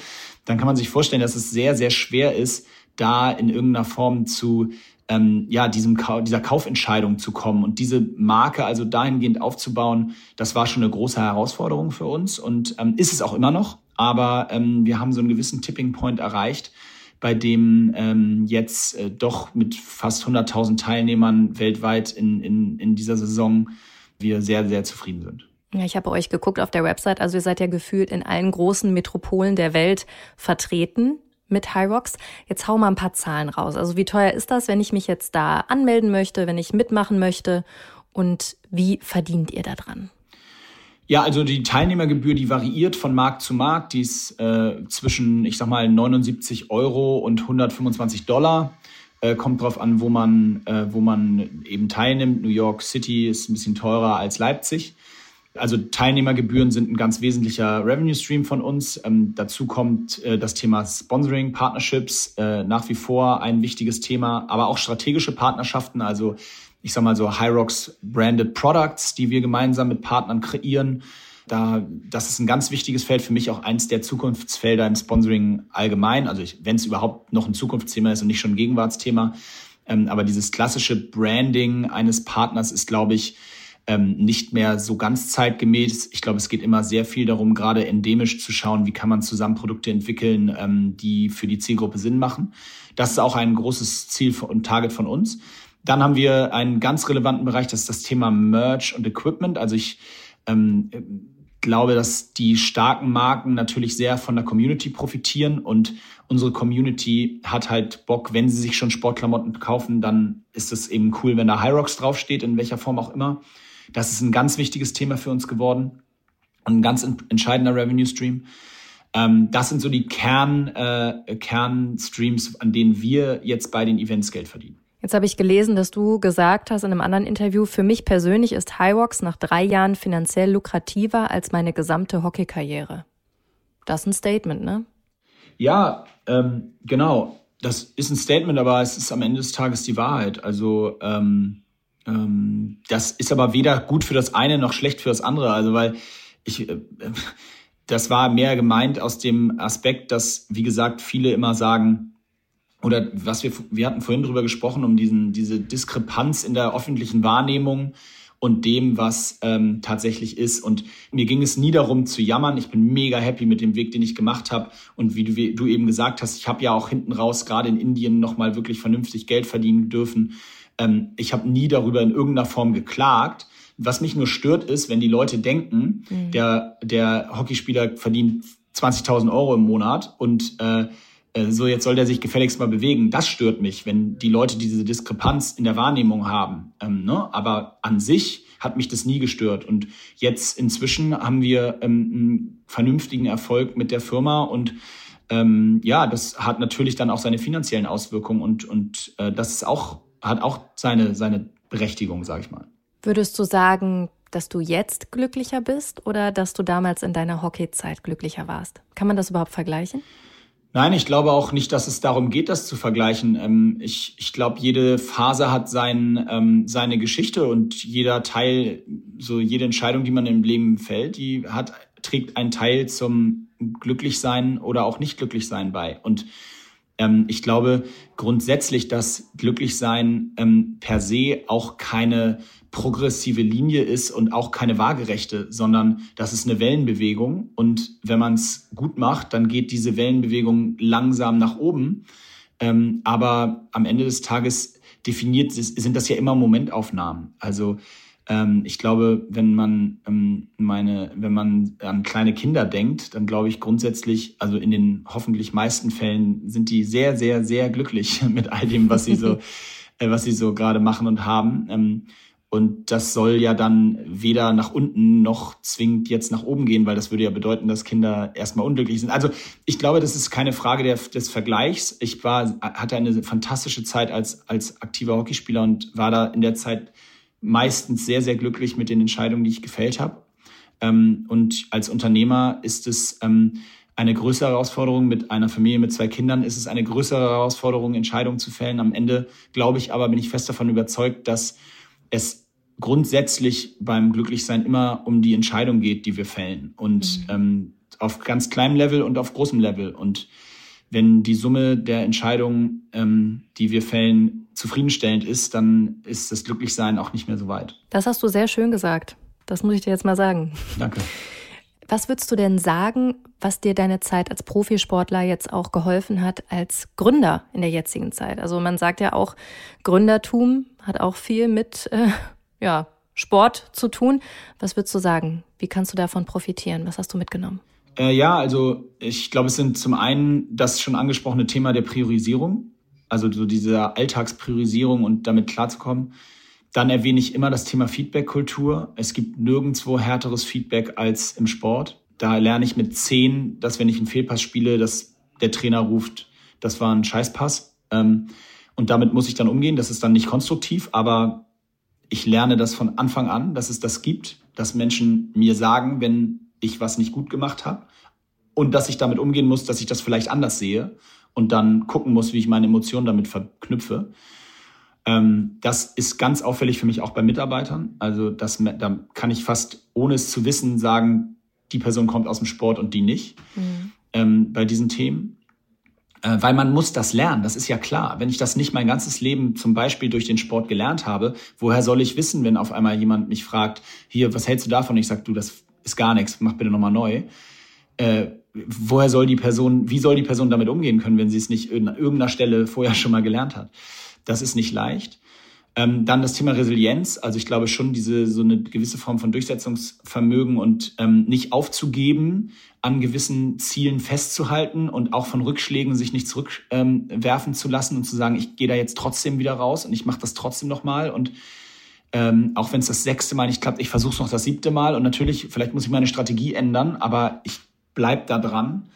dann kann man sich vorstellen, dass es sehr, sehr schwer ist, da in irgendeiner Form zu ähm, ja, diesem, dieser Kaufentscheidung zu kommen und diese Marke also dahingehend aufzubauen, das war schon eine große Herausforderung für uns und ähm, ist es auch immer noch. Aber ähm, wir haben so einen gewissen Tipping Point erreicht, bei dem ähm, jetzt äh, doch mit fast 100.000 Teilnehmern weltweit in, in, in dieser Saison wir sehr, sehr zufrieden sind. Ja, ich habe euch geguckt auf der Website. Also ihr seid ja gefühlt in allen großen Metropolen der Welt vertreten mit Hyrox. Jetzt hau mal ein paar Zahlen raus. Also wie teuer ist das, wenn ich mich jetzt da anmelden möchte, wenn ich mitmachen möchte? Und wie verdient ihr da dran? Ja, also die Teilnehmergebühr, die variiert von Markt zu Markt. Die ist äh, zwischen, ich sag mal, 79 Euro und 125 Dollar. Äh, kommt drauf an, wo man, äh, wo man eben teilnimmt. New York City ist ein bisschen teurer als Leipzig. Also Teilnehmergebühren sind ein ganz wesentlicher Revenue Stream von uns. Ähm, dazu kommt äh, das Thema Sponsoring, Partnerships, äh, nach wie vor ein wichtiges Thema, aber auch strategische Partnerschaften, also ich sag mal so Hyrox branded Products, die wir gemeinsam mit Partnern kreieren. Da, das ist ein ganz wichtiges Feld, für mich auch eins der Zukunftsfelder im Sponsoring allgemein. Also wenn es überhaupt noch ein Zukunftsthema ist und nicht schon ein Gegenwartsthema. Ähm, aber dieses klassische Branding eines Partners ist, glaube ich, ähm, nicht mehr so ganz zeitgemäß. Ich glaube, es geht immer sehr viel darum, gerade endemisch zu schauen, wie kann man zusammen Produkte entwickeln, ähm, die für die Zielgruppe Sinn machen. Das ist auch ein großes Ziel und Target von uns. Dann haben wir einen ganz relevanten Bereich, das ist das Thema Merch und Equipment. Also ich ähm, glaube, dass die starken Marken natürlich sehr von der Community profitieren und unsere Community hat halt Bock, wenn sie sich schon Sportklamotten kaufen, dann ist es eben cool, wenn da Hyrox draufsteht, in welcher Form auch immer. Das ist ein ganz wichtiges Thema für uns geworden und ein ganz entscheidender Revenue Stream. Ähm, das sind so die Kern, äh, Kernstreams, an denen wir jetzt bei den Events Geld verdienen. Jetzt habe ich gelesen, dass du gesagt hast in einem anderen Interview, für mich persönlich ist Highwalks nach drei Jahren finanziell lukrativer als meine gesamte Hockeykarriere. Das ist ein Statement, ne? Ja, ähm, genau. Das ist ein Statement, aber es ist am Ende des Tages die Wahrheit. Also ähm, ähm, das ist aber weder gut für das eine noch schlecht für das andere. Also weil ich, äh, das war mehr gemeint aus dem Aspekt, dass, wie gesagt, viele immer sagen, oder was wir, wir hatten vorhin drüber gesprochen, um diesen, diese Diskrepanz in der öffentlichen Wahrnehmung und dem, was ähm, tatsächlich ist. Und mir ging es nie darum zu jammern. Ich bin mega happy mit dem Weg, den ich gemacht habe. Und wie du, wie du eben gesagt hast, ich habe ja auch hinten raus gerade in Indien nochmal wirklich vernünftig Geld verdienen dürfen. Ähm, ich habe nie darüber in irgendeiner Form geklagt. Was mich nur stört, ist, wenn die Leute denken, mhm. der, der Hockeyspieler verdient 20.000 Euro im Monat und äh, äh, so jetzt soll der sich gefälligst mal bewegen. Das stört mich, wenn die Leute diese Diskrepanz in der Wahrnehmung haben. Ähm, ne? Aber an sich hat mich das nie gestört. Und jetzt inzwischen haben wir ähm, einen vernünftigen Erfolg mit der Firma und ähm, ja, das hat natürlich dann auch seine finanziellen Auswirkungen und, und äh, das ist auch, hat auch seine, seine Berechtigung, sage ich mal. Würdest du sagen, dass du jetzt glücklicher bist oder dass du damals in deiner Hockeyzeit glücklicher warst? Kann man das überhaupt vergleichen? Nein, ich glaube auch nicht, dass es darum geht, das zu vergleichen. Ähm, ich, ich glaube, jede Phase hat sein, ähm, seine Geschichte und jeder Teil, so jede Entscheidung, die man im Leben fällt, die hat, trägt einen Teil zum Glücklichsein oder auch nicht Glücklichsein bei. Und ähm, ich glaube grundsätzlich, dass Glücklichsein ähm, per se auch keine progressive Linie ist und auch keine waagerechte, sondern das ist eine Wellenbewegung. Und wenn man es gut macht, dann geht diese Wellenbewegung langsam nach oben. Ähm, aber am Ende des Tages definiert sind das ja immer Momentaufnahmen. Also ähm, ich glaube, wenn man ähm, meine, wenn man an kleine Kinder denkt, dann glaube ich grundsätzlich, also in den hoffentlich meisten Fällen sind die sehr, sehr, sehr glücklich mit all dem, was sie so, äh, was sie so gerade machen und haben. Ähm, und das soll ja dann weder nach unten noch zwingend jetzt nach oben gehen, weil das würde ja bedeuten, dass Kinder erstmal unglücklich sind. Also ich glaube, das ist keine Frage der, des Vergleichs. Ich war, hatte eine fantastische Zeit als, als aktiver Hockeyspieler und war da in der Zeit meistens sehr, sehr glücklich mit den Entscheidungen, die ich gefällt habe. Ähm, und als Unternehmer ist es ähm, eine größere Herausforderung. Mit einer Familie mit zwei Kindern ist es eine größere Herausforderung, Entscheidungen zu fällen. Am Ende glaube ich aber, bin ich fest davon überzeugt, dass es grundsätzlich beim Glücklichsein immer um die Entscheidung geht, die wir fällen. Und mhm. ähm, auf ganz kleinem Level und auf großem Level. Und wenn die Summe der Entscheidungen, ähm, die wir fällen, zufriedenstellend ist, dann ist das Glücklichsein auch nicht mehr so weit. Das hast du sehr schön gesagt. Das muss ich dir jetzt mal sagen. Danke. Was würdest du denn sagen, was dir deine Zeit als Profisportler jetzt auch geholfen hat als Gründer in der jetzigen Zeit? Also man sagt ja auch, Gründertum hat auch viel mit äh, ja, Sport zu tun. Was würdest du sagen? Wie kannst du davon profitieren? Was hast du mitgenommen? Äh, ja, also ich glaube, es sind zum einen das schon angesprochene Thema der Priorisierung, also so diese Alltagspriorisierung und damit klarzukommen. Dann erwähne ich immer das Thema Feedback-Kultur. Es gibt nirgendwo härteres Feedback als im Sport. Da lerne ich mit zehn, dass wenn ich einen Fehlpass spiele, dass der Trainer ruft, das war ein Scheißpass. Ähm, und damit muss ich dann umgehen. Das ist dann nicht konstruktiv, aber ich lerne das von Anfang an, dass es das gibt, dass Menschen mir sagen, wenn ich was nicht gut gemacht habe und dass ich damit umgehen muss, dass ich das vielleicht anders sehe und dann gucken muss, wie ich meine Emotionen damit verknüpfe. Ähm, das ist ganz auffällig für mich auch bei Mitarbeitern. Also das, da kann ich fast ohne es zu wissen sagen, die Person kommt aus dem Sport und die nicht mhm. ähm, bei diesen Themen. Äh, weil man muss das lernen, das ist ja klar. Wenn ich das nicht mein ganzes Leben zum Beispiel durch den Sport gelernt habe, woher soll ich wissen, wenn auf einmal jemand mich fragt, hier, was hältst du davon? Ich sag, du, das ist gar nichts, mach bitte nochmal neu. Äh, woher soll die Person, wie soll die Person damit umgehen können, wenn sie es nicht an irgendeiner Stelle vorher schon mal gelernt hat? Das ist nicht leicht. Ähm, dann das Thema Resilienz. Also ich glaube schon, diese so eine gewisse Form von Durchsetzungsvermögen und ähm, nicht aufzugeben, an gewissen Zielen festzuhalten und auch von Rückschlägen sich nicht zurückwerfen ähm, zu lassen und zu sagen, ich gehe da jetzt trotzdem wieder raus und ich mache das trotzdem nochmal und ähm, auch wenn es das sechste Mal nicht klappt, ich versuche es noch das siebte Mal und natürlich, vielleicht muss ich meine Strategie ändern, aber ich bleibe da dran.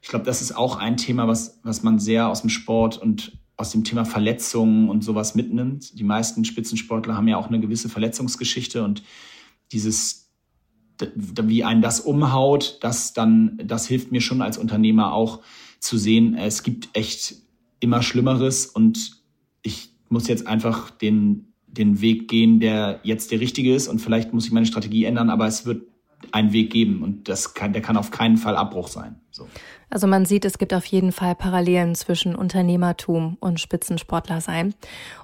Ich glaube, das ist auch ein Thema, was, was man sehr aus dem Sport und aus dem Thema Verletzungen und sowas mitnimmt. Die meisten Spitzensportler haben ja auch eine gewisse Verletzungsgeschichte und dieses, wie einen das umhaut, das dann, das hilft mir schon als Unternehmer auch zu sehen, es gibt echt immer Schlimmeres und ich muss jetzt einfach den, den Weg gehen, der jetzt der richtige ist und vielleicht muss ich meine Strategie ändern, aber es wird einen Weg geben und das kann, der kann auf keinen Fall Abbruch sein. So. Also man sieht, es gibt auf jeden Fall Parallelen zwischen Unternehmertum und Spitzensportler sein.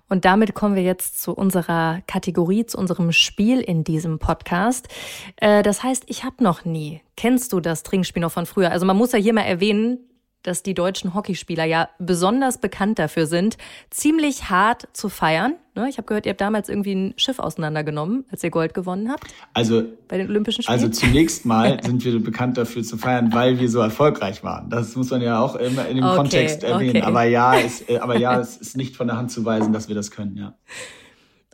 Und damit kommen wir jetzt zu unserer Kategorie, zu unserem Spiel in diesem Podcast. Äh, das heißt, ich habe noch nie. Kennst du das Trinkspiel noch von früher? Also man muss ja hier mal erwähnen, dass die deutschen Hockeyspieler ja besonders bekannt dafür sind, ziemlich hart zu feiern. Ne, ich habe gehört, ihr habt damals irgendwie ein Schiff auseinandergenommen, als ihr Gold gewonnen habt. Also bei den Olympischen Spielen. Also zunächst mal sind wir bekannt dafür zu feiern, weil wir so erfolgreich waren. Das muss man ja auch immer in dem okay, Kontext erwähnen. Okay. Aber ja, es, äh, aber ja, es ist nicht von der Hand zu weisen, dass wir das können. Ja.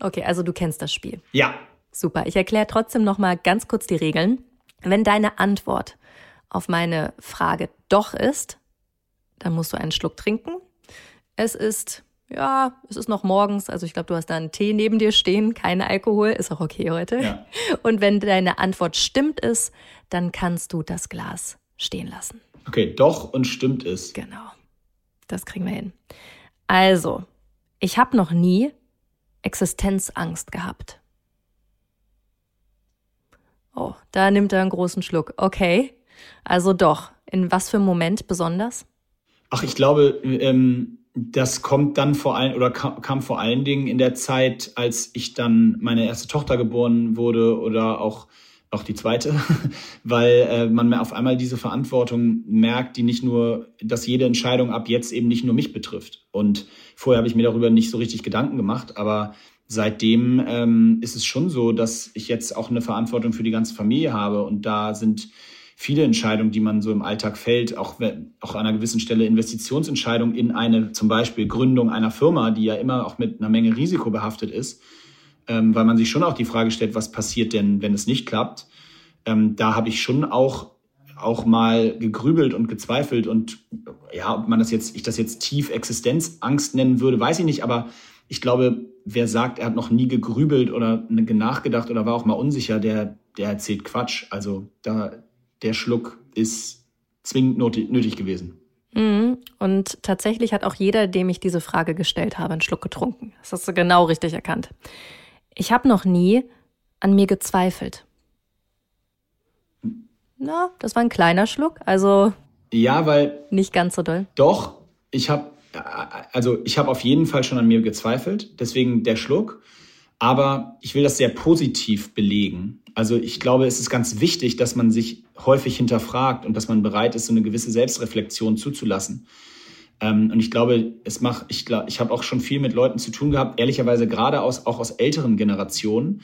Okay, also du kennst das Spiel. Ja. Super. Ich erkläre trotzdem noch mal ganz kurz die Regeln. Wenn deine Antwort auf meine Frage doch ist, dann musst du einen Schluck trinken. Es ist, ja, es ist noch morgens, also ich glaube, du hast da einen Tee neben dir stehen, kein Alkohol, ist auch okay heute. Ja. Und wenn deine Antwort stimmt ist, dann kannst du das Glas stehen lassen. Okay, doch und stimmt es. Genau. Das kriegen wir hin. Also, ich habe noch nie Existenzangst gehabt. Oh, da nimmt er einen großen Schluck. Okay. Also doch. In was für einem Moment besonders? Ach, ich glaube, ähm, das kommt dann vor allem oder kam, kam, vor allen Dingen in der Zeit, als ich dann meine erste Tochter geboren wurde oder auch auch die zweite, weil äh, man auf einmal diese Verantwortung merkt, die nicht nur, dass jede Entscheidung ab jetzt eben nicht nur mich betrifft. Und vorher habe ich mir darüber nicht so richtig Gedanken gemacht, aber seitdem ähm, ist es schon so, dass ich jetzt auch eine Verantwortung für die ganze Familie habe und da sind viele Entscheidungen, die man so im Alltag fällt, auch, auch an einer gewissen Stelle Investitionsentscheidungen in eine zum Beispiel Gründung einer Firma, die ja immer auch mit einer Menge Risiko behaftet ist, ähm, weil man sich schon auch die Frage stellt, was passiert denn, wenn es nicht klappt. Ähm, da habe ich schon auch auch mal gegrübelt und gezweifelt und ja, ob man das jetzt, ich das jetzt tief Existenzangst nennen würde, weiß ich nicht, aber ich glaube, wer sagt, er hat noch nie gegrübelt oder nachgedacht oder war auch mal unsicher, der, der erzählt Quatsch. Also da, der Schluck ist zwingend nötig gewesen. Mhm. Und tatsächlich hat auch jeder, dem ich diese Frage gestellt habe, einen Schluck getrunken. Das hast du genau richtig erkannt. Ich habe noch nie an mir gezweifelt. Na, das war ein kleiner Schluck, also ja, weil nicht ganz so doll. Doch, ich habe also ich habe auf jeden Fall schon an mir gezweifelt, deswegen der Schluck. Aber ich will das sehr positiv belegen. Also ich glaube, es ist ganz wichtig, dass man sich häufig hinterfragt und dass man bereit ist, so eine gewisse Selbstreflexion zuzulassen. Ähm, und ich glaube, es macht, ich glaube, ich habe auch schon viel mit Leuten zu tun gehabt, ehrlicherweise gerade aus, auch aus älteren Generationen,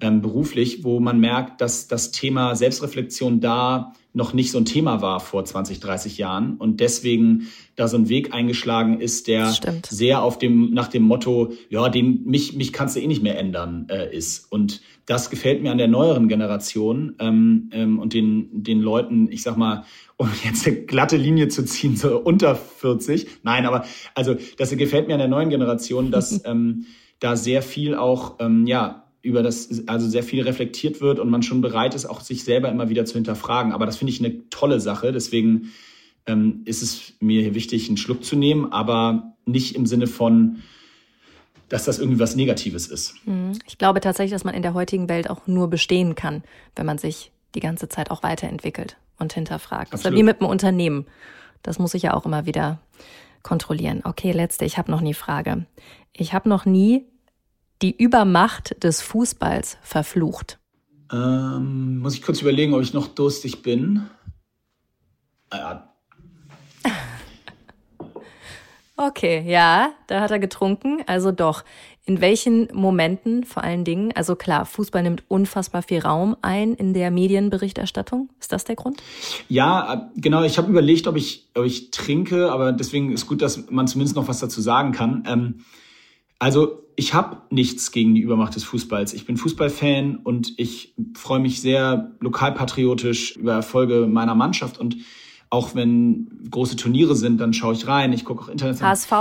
ähm, beruflich, wo man merkt, dass das Thema Selbstreflexion da noch nicht so ein Thema war vor 20, 30 Jahren und deswegen da so ein Weg eingeschlagen ist, der sehr auf dem nach dem Motto, ja, den mich mich kannst du eh nicht mehr ändern äh, ist und das gefällt mir an der neueren Generation ähm, ähm, und den den Leuten, ich sag mal, um jetzt eine glatte Linie zu ziehen, so unter 40. Nein, aber also das gefällt mir an der neuen Generation, dass ähm, da sehr viel auch ähm, ja über das also sehr viel reflektiert wird und man schon bereit ist, auch sich selber immer wieder zu hinterfragen. Aber das finde ich eine tolle Sache. Deswegen ähm, ist es mir hier wichtig, einen Schluck zu nehmen, aber nicht im Sinne von, dass das irgendwie was Negatives ist. Mhm. Ich glaube tatsächlich, dass man in der heutigen Welt auch nur bestehen kann, wenn man sich die ganze Zeit auch weiterentwickelt und hinterfragt. Absolut. Das ist ja wie mit einem Unternehmen. Das muss ich ja auch immer wieder kontrollieren. Okay, letzte, ich habe noch nie Frage. Ich habe noch nie die Übermacht des Fußballs verflucht? Ähm, muss ich kurz überlegen, ob ich noch durstig bin. Ah, ja. Okay, ja, da hat er getrunken, also doch. In welchen Momenten vor allen Dingen? Also klar, Fußball nimmt unfassbar viel Raum ein in der Medienberichterstattung. Ist das der Grund? Ja, genau. Ich habe überlegt, ob ich, ob ich trinke, aber deswegen ist gut, dass man zumindest noch was dazu sagen kann. Ähm, also ich habe nichts gegen die Übermacht des Fußballs. Ich bin Fußballfan und ich freue mich sehr lokalpatriotisch über Erfolge meiner Mannschaft und auch wenn große Turniere sind, dann schaue ich rein. Ich gucke auch international. HSV?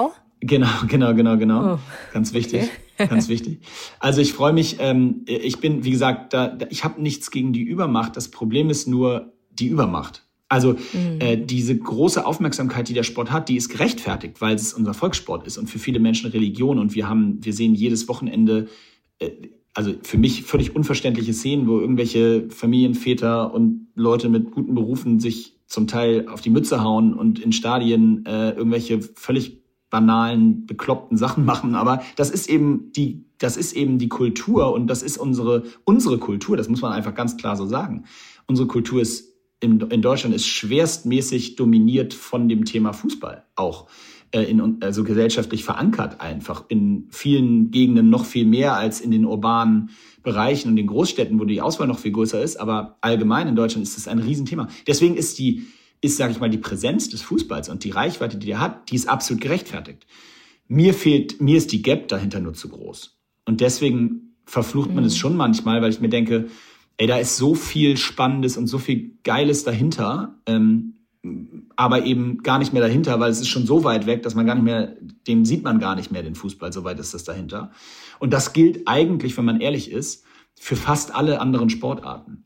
Genau, genau, genau, genau. Oh. Ganz wichtig, okay. ganz wichtig. Also ich freue mich. Ähm, ich bin, wie gesagt, da, da ich habe nichts gegen die Übermacht. Das Problem ist nur die Übermacht. Also mhm. äh, diese große Aufmerksamkeit, die der Sport hat, die ist gerechtfertigt, weil es unser Volkssport ist und für viele Menschen Religion. Und wir haben, wir sehen jedes Wochenende, äh, also für mich völlig unverständliche Szenen, wo irgendwelche Familienväter und Leute mit guten Berufen sich zum Teil auf die Mütze hauen und in Stadien äh, irgendwelche völlig banalen, bekloppten Sachen machen. Aber das ist eben die, das ist eben die Kultur und das ist unsere, unsere Kultur. Das muss man einfach ganz klar so sagen. Unsere Kultur ist in, in Deutschland ist schwerstmäßig dominiert von dem Thema Fußball auch. Äh, in, also gesellschaftlich verankert einfach. In vielen Gegenden noch viel mehr als in den urbanen Bereichen und den Großstädten, wo die Auswahl noch viel größer ist. Aber allgemein in Deutschland ist das ein Riesenthema. Deswegen ist die, ist, sage ich mal, die Präsenz des Fußballs und die Reichweite, die der hat, die ist absolut gerechtfertigt. Mir fehlt, mir ist die Gap dahinter nur zu groß. Und deswegen verflucht man mhm. es schon manchmal, weil ich mir denke, ey, da ist so viel Spannendes und so viel Geiles dahinter, ähm, aber eben gar nicht mehr dahinter, weil es ist schon so weit weg, dass man gar nicht mehr, dem sieht man gar nicht mehr den Fußball, so weit ist das dahinter. Und das gilt eigentlich, wenn man ehrlich ist, für fast alle anderen Sportarten.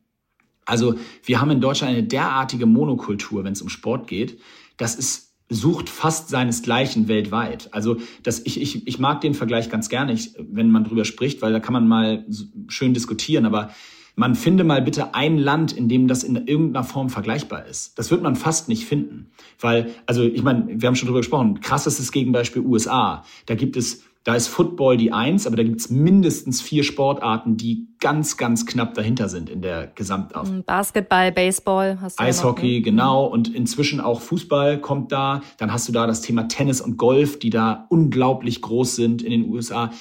Also wir haben in Deutschland eine derartige Monokultur, wenn es um Sport geht. Das ist sucht fast seinesgleichen weltweit. Also das, ich, ich, ich mag den Vergleich ganz gerne, wenn man drüber spricht, weil da kann man mal schön diskutieren, aber man finde mal bitte ein Land, in dem das in irgendeiner Form vergleichbar ist. Das wird man fast nicht finden. Weil, also ich meine, wir haben schon drüber gesprochen, krassestes Gegenbeispiel USA. Da gibt es da ist Football die Eins, aber da gibt es mindestens vier Sportarten, die ganz, ganz knapp dahinter sind in der Gesamtauf. Mm, Basketball, Baseball, hast du Eishockey, ja ne? genau. Und inzwischen auch Fußball kommt da. Dann hast du da das Thema Tennis und Golf, die da unglaublich groß sind in den USA.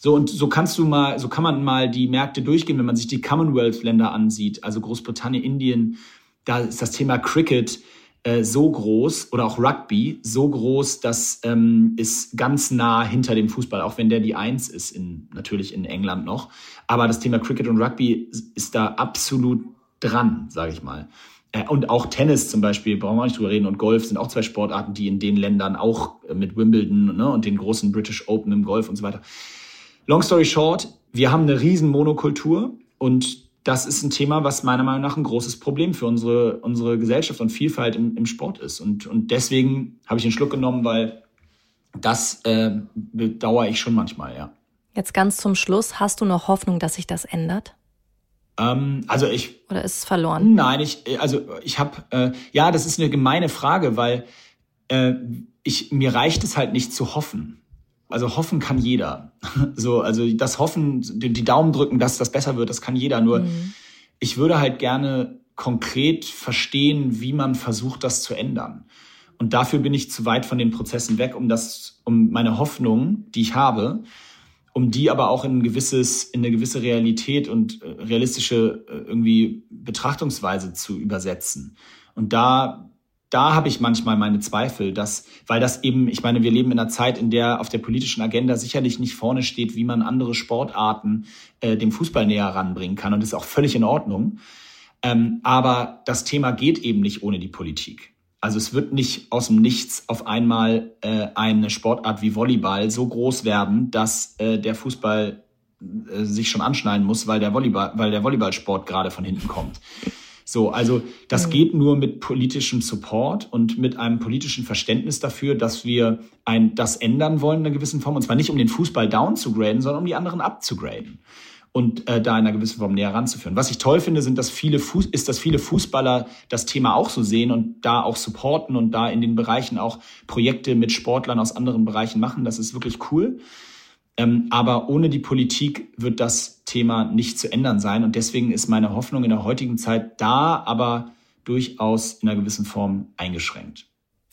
So, und so kannst du mal, so kann man mal die Märkte durchgehen, wenn man sich die Commonwealth-Länder ansieht, also Großbritannien, Indien, da ist das Thema Cricket äh, so groß oder auch Rugby so groß, dass ähm, ist ganz nah hinter dem Fußball, auch wenn der die Eins ist, in, natürlich in England noch. Aber das Thema Cricket und Rugby ist da absolut dran, sage ich mal. Äh, und auch Tennis zum Beispiel, brauchen wir nicht drüber reden, und Golf sind auch zwei Sportarten, die in den Ländern auch äh, mit Wimbledon ne, und den großen British Open im Golf und so weiter. Long story short, wir haben eine riesen Monokultur und das ist ein Thema, was meiner Meinung nach ein großes Problem für unsere, unsere Gesellschaft und Vielfalt im, im Sport ist. Und, und deswegen habe ich den Schluck genommen, weil das äh, bedauere ich schon manchmal, ja. Jetzt ganz zum Schluss, hast du noch Hoffnung, dass sich das ändert? Ähm, also ich. Oder ist es verloren? Nein, ich, also ich habe, äh, ja, das ist eine gemeine Frage, weil äh, ich, mir reicht es halt nicht zu hoffen also hoffen kann jeder. So, also das Hoffen, die, Daumen drücken, dass das besser wird, das kann jeder. Nur mhm. ich würde halt gerne konkret verstehen, wie man versucht, das zu ändern. Und dafür bin ich zu weit von den Prozessen weg, um das, um meine Hoffnung, die ich habe, um die aber auch in ein gewisses, in eine gewisse Realität und äh, realistische äh, irgendwie Betrachtungsweise zu übersetzen. Und da da habe ich manchmal meine Zweifel, dass, weil das eben, ich meine, wir leben in einer Zeit, in der auf der politischen Agenda sicherlich nicht vorne steht, wie man andere Sportarten äh, dem Fußball näher ranbringen kann. Und das ist auch völlig in Ordnung. Ähm, aber das Thema geht eben nicht ohne die Politik. Also es wird nicht aus dem Nichts auf einmal äh, eine Sportart wie Volleyball so groß werden, dass äh, der Fußball äh, sich schon anschneiden muss, weil der Volleyball, weil der Volleyballsport gerade von hinten kommt. So, also das mhm. geht nur mit politischem Support und mit einem politischen Verständnis dafür, dass wir ein, das ändern wollen in einer gewissen Form. Und zwar nicht, um den Fußball down zu graden, sondern um die anderen abzugraden und äh, da in einer gewissen Form näher ranzuführen. Was ich toll finde, sind, dass viele Fuß ist, dass viele Fußballer das Thema auch so sehen und da auch supporten und da in den Bereichen auch Projekte mit Sportlern aus anderen Bereichen machen. Das ist wirklich cool. Ähm, aber ohne die Politik wird das Thema nicht zu ändern sein. Und deswegen ist meine Hoffnung in der heutigen Zeit da, aber durchaus in einer gewissen Form eingeschränkt.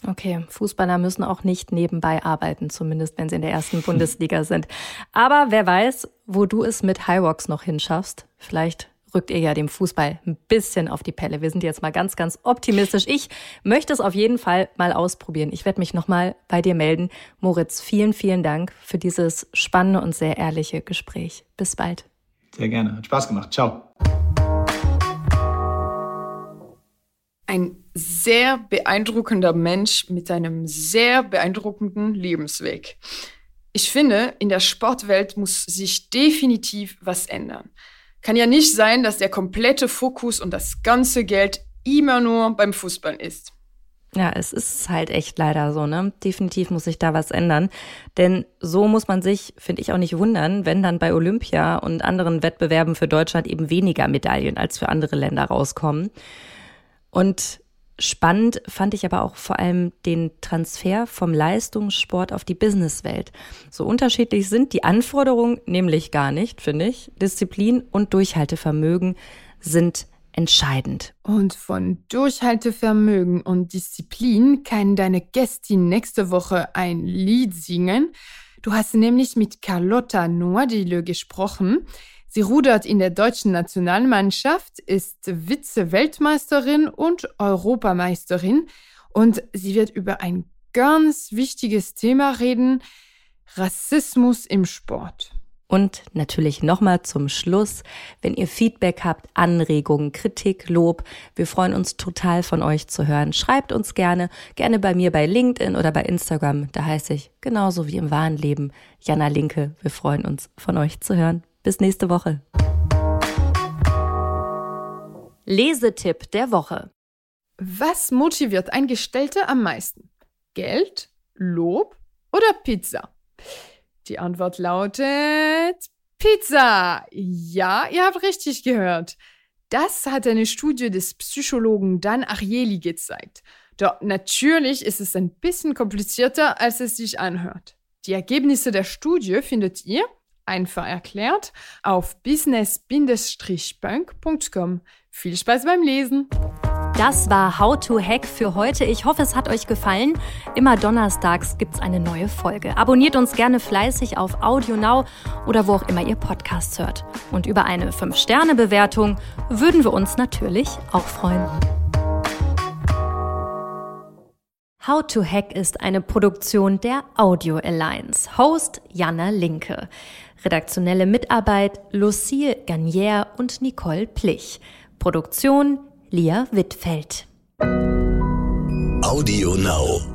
Okay, Fußballer müssen auch nicht nebenbei arbeiten, zumindest wenn sie in der ersten Bundesliga sind. Aber wer weiß, wo du es mit Highwalks noch hinschaffst. Vielleicht rückt ihr ja dem Fußball ein bisschen auf die Pelle. Wir sind jetzt mal ganz, ganz optimistisch. Ich möchte es auf jeden Fall mal ausprobieren. Ich werde mich nochmal bei dir melden. Moritz, vielen, vielen Dank für dieses spannende und sehr ehrliche Gespräch. Bis bald. Sehr gerne. Hat Spaß gemacht. Ciao. Ein sehr beeindruckender Mensch mit einem sehr beeindruckenden Lebensweg. Ich finde, in der Sportwelt muss sich definitiv was ändern. Kann ja nicht sein, dass der komplette Fokus und das ganze Geld immer nur beim Fußball ist. Ja, es ist halt echt leider so, ne? Definitiv muss sich da was ändern. Denn so muss man sich, finde ich, auch nicht wundern, wenn dann bei Olympia und anderen Wettbewerben für Deutschland eben weniger Medaillen als für andere Länder rauskommen. Und Spannend fand ich aber auch vor allem den Transfer vom Leistungssport auf die Businesswelt. So unterschiedlich sind die Anforderungen nämlich gar nicht, finde ich. Disziplin und Durchhaltevermögen sind entscheidend. Und von Durchhaltevermögen und Disziplin kann deine Gästin nächste Woche ein Lied singen. Du hast nämlich mit Carlotta Noadile gesprochen. Sie rudert in der deutschen Nationalmannschaft, ist Vize-Weltmeisterin und Europameisterin und sie wird über ein ganz wichtiges Thema reden, Rassismus im Sport. Und natürlich nochmal zum Schluss, wenn ihr Feedback habt, Anregungen, Kritik, Lob, wir freuen uns total von euch zu hören. Schreibt uns gerne, gerne bei mir bei LinkedIn oder bei Instagram. Da heiße ich genauso wie im wahren Leben Jana Linke. Wir freuen uns von euch zu hören. Bis nächste Woche. Lesetipp der Woche. Was motiviert ein Gestellter am meisten? Geld, Lob oder Pizza? Die Antwort lautet Pizza. Ja, ihr habt richtig gehört. Das hat eine Studie des Psychologen Dan Ariely gezeigt. Doch natürlich ist es ein bisschen komplizierter, als es sich anhört. Die Ergebnisse der Studie findet ihr, einfach erklärt, auf business-punk.com. Viel Spaß beim Lesen! Das war How to Hack für heute. Ich hoffe, es hat euch gefallen. Immer donnerstags gibt es eine neue Folge. Abonniert uns gerne fleißig auf Audio Now oder wo auch immer ihr Podcasts hört. Und über eine 5-Sterne-Bewertung würden wir uns natürlich auch freuen. How to Hack ist eine Produktion der Audio Alliance. Host Janna Linke. Redaktionelle Mitarbeit Lucille Garnier und Nicole Plich. Produktion Lia Wittfeld. Audio Now.